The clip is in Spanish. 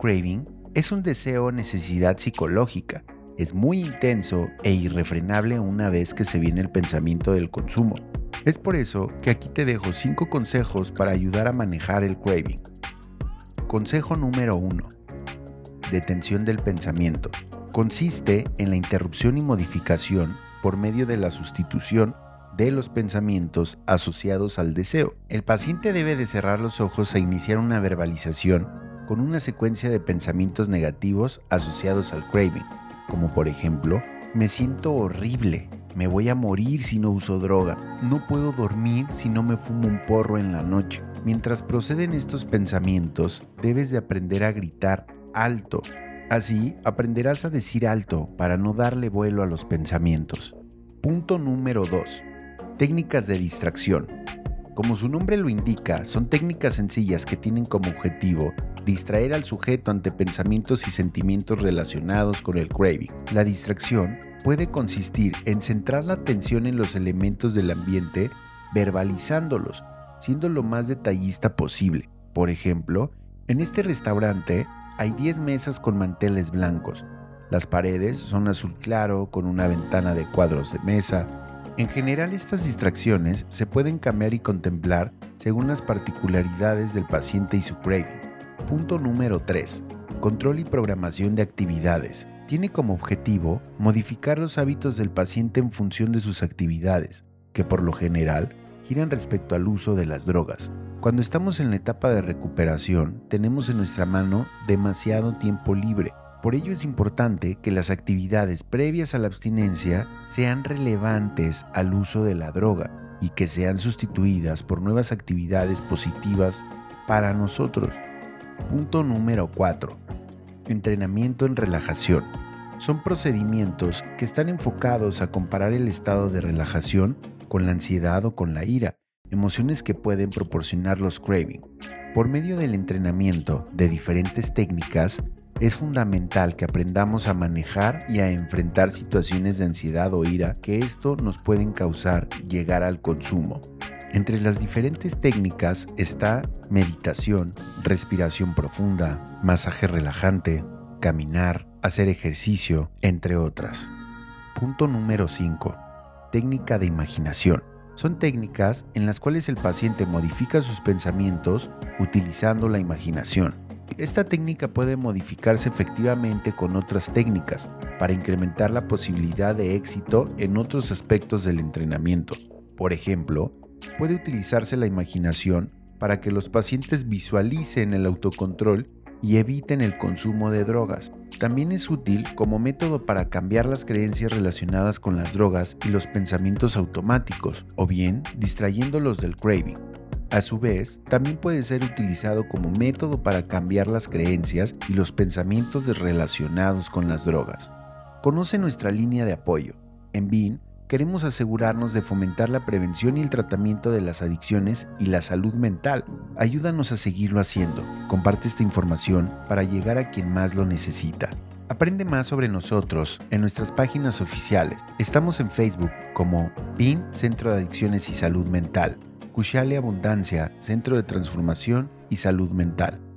craving es un deseo o necesidad psicológica. Es muy intenso e irrefrenable una vez que se viene el pensamiento del consumo. Es por eso que aquí te dejo 5 consejos para ayudar a manejar el craving. Consejo número 1. Detención del pensamiento. Consiste en la interrupción y modificación por medio de la sustitución de los pensamientos asociados al deseo. El paciente debe de cerrar los ojos e iniciar una verbalización con una secuencia de pensamientos negativos asociados al craving, como por ejemplo, me siento horrible, me voy a morir si no uso droga, no puedo dormir si no me fumo un porro en la noche. Mientras proceden estos pensamientos, debes de aprender a gritar alto. Así aprenderás a decir alto para no darle vuelo a los pensamientos. Punto número 2. Técnicas de distracción. Como su nombre lo indica, son técnicas sencillas que tienen como objetivo distraer al sujeto ante pensamientos y sentimientos relacionados con el craving. La distracción puede consistir en centrar la atención en los elementos del ambiente verbalizándolos, siendo lo más detallista posible. Por ejemplo, en este restaurante hay 10 mesas con manteles blancos. Las paredes son azul claro con una ventana de cuadros de mesa, en general estas distracciones se pueden cambiar y contemplar según las particularidades del paciente y su craving. Punto número 3. Control y programación de actividades. Tiene como objetivo modificar los hábitos del paciente en función de sus actividades, que por lo general giran respecto al uso de las drogas. Cuando estamos en la etapa de recuperación, tenemos en nuestra mano demasiado tiempo libre por ello es importante que las actividades previas a la abstinencia sean relevantes al uso de la droga y que sean sustituidas por nuevas actividades positivas para nosotros. Punto número 4. Entrenamiento en relajación. Son procedimientos que están enfocados a comparar el estado de relajación con la ansiedad o con la ira, emociones que pueden proporcionar los craving. Por medio del entrenamiento de diferentes técnicas, es fundamental que aprendamos a manejar y a enfrentar situaciones de ansiedad o ira que esto nos pueden causar llegar al consumo. Entre las diferentes técnicas está meditación, respiración profunda, masaje relajante, caminar, hacer ejercicio, entre otras. Punto número 5. Técnica de imaginación. Son técnicas en las cuales el paciente modifica sus pensamientos utilizando la imaginación esta técnica puede modificarse efectivamente con otras técnicas para incrementar la posibilidad de éxito en otros aspectos del entrenamiento. Por ejemplo, puede utilizarse la imaginación para que los pacientes visualicen el autocontrol y eviten el consumo de drogas. También es útil como método para cambiar las creencias relacionadas con las drogas y los pensamientos automáticos, o bien distrayéndolos del craving. A su vez, también puede ser utilizado como método para cambiar las creencias y los pensamientos relacionados con las drogas. Conoce nuestra línea de apoyo. En BIN queremos asegurarnos de fomentar la prevención y el tratamiento de las adicciones y la salud mental. Ayúdanos a seguirlo haciendo. Comparte esta información para llegar a quien más lo necesita. Aprende más sobre nosotros en nuestras páginas oficiales. Estamos en Facebook como BIN Centro de Adicciones y Salud Mental Cushale Abundancia, Centro de Transformación y Salud Mental.